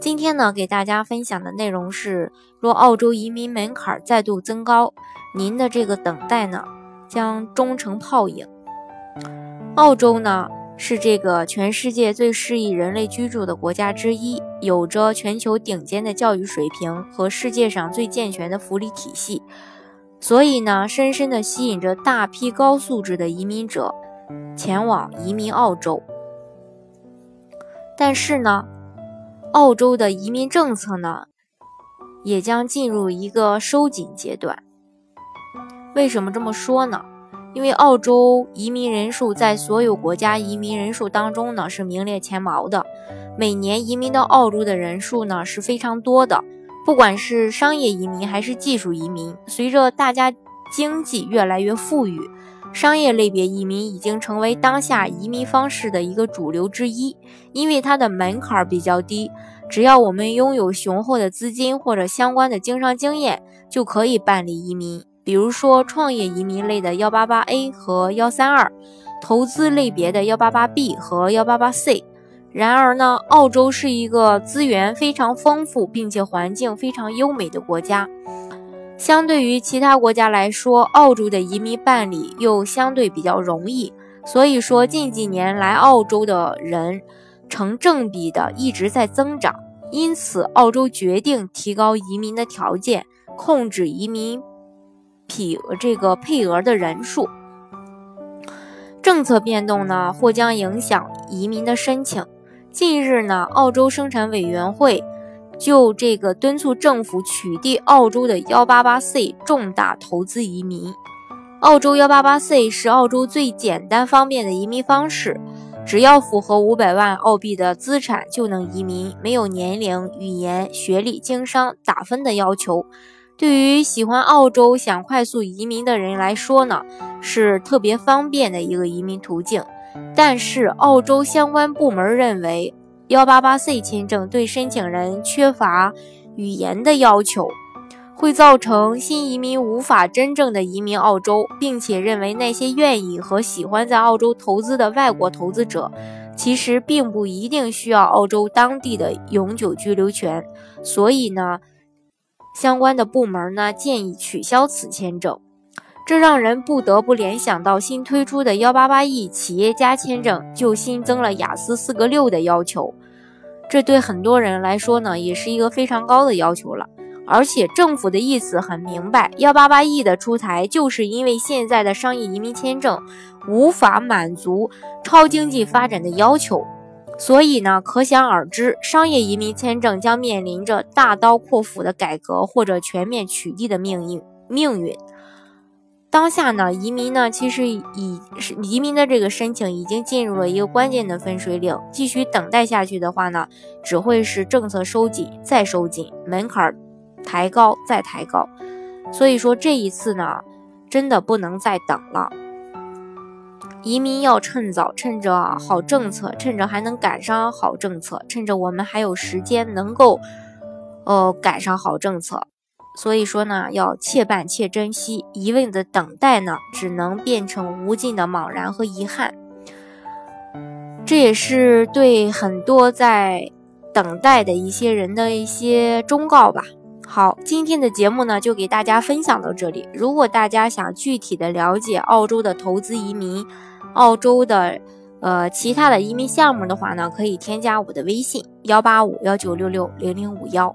今天呢，给大家分享的内容是：若澳洲移民门槛再度增高，您的这个等待呢，将终成泡影。澳洲呢，是这个全世界最适宜人类居住的国家之一，有着全球顶尖的教育水平和世界上最健全的福利体系，所以呢，深深的吸引着大批高素质的移民者前往移民澳洲。但是呢，澳洲的移民政策呢，也将进入一个收紧阶段。为什么这么说呢？因为澳洲移民人数在所有国家移民人数当中呢是名列前茅的，每年移民到澳洲的人数呢是非常多的。不管是商业移民还是技术移民，随着大家经济越来越富裕。商业类别移民已经成为当下移民方式的一个主流之一，因为它的门槛比较低，只要我们拥有雄厚的资金或者相关的经商经验，就可以办理移民。比如说创业移民类的幺八八 A 和幺三二，投资类别的幺八八 B 和幺八八 C。然而呢，澳洲是一个资源非常丰富并且环境非常优美的国家。相对于其他国家来说，澳洲的移民办理又相对比较容易，所以说近几年来澳洲的人成正比的一直在增长。因此，澳洲决定提高移民的条件，控制移民匹这个配额的人数。政策变动呢，或将影响移民的申请。近日呢，澳洲生产委员会。就这个敦促政府取缔澳洲的幺八八 C 重大投资移民。澳洲幺八八 C 是澳洲最简单方便的移民方式，只要符合五百万澳币的资产就能移民，没有年龄、语言、学历、经商、打分的要求。对于喜欢澳洲、想快速移民的人来说呢，是特别方便的一个移民途径。但是，澳洲相关部门认为。幺八八 C 签证对申请人缺乏语言的要求，会造成新移民无法真正的移民澳洲，并且认为那些愿意和喜欢在澳洲投资的外国投资者，其实并不一定需要澳洲当地的永久居留权。所以呢，相关的部门呢建议取消此签证。这让人不得不联想到新推出的幺八八 E 企业家签证，就新增了雅思四个六的要求。这对很多人来说呢，也是一个非常高的要求了。而且政府的意思很明白，幺八八 E 的出台，就是因为现在的商业移民签证无法满足超经济发展的要求。所以呢，可想而知，商业移民签证将面临着大刀阔斧的改革或者全面取缔的命运命运。当下呢，移民呢，其实已是移民的这个申请已经进入了一个关键的分水岭。继续等待下去的话呢，只会是政策收紧再收紧，门槛抬高再抬高。所以说这一次呢，真的不能再等了。移民要趁早，趁着好政策，趁着还能赶上好政策，趁着我们还有时间能够，呃，赶上好政策。所以说呢，要切办且珍惜，一味的等待呢，只能变成无尽的茫然和遗憾。这也是对很多在等待的一些人的一些忠告吧。好，今天的节目呢，就给大家分享到这里。如果大家想具体的了解澳洲的投资移民、澳洲的呃其他的移民项目的话呢，可以添加我的微信幺八五幺九六六零零五幺。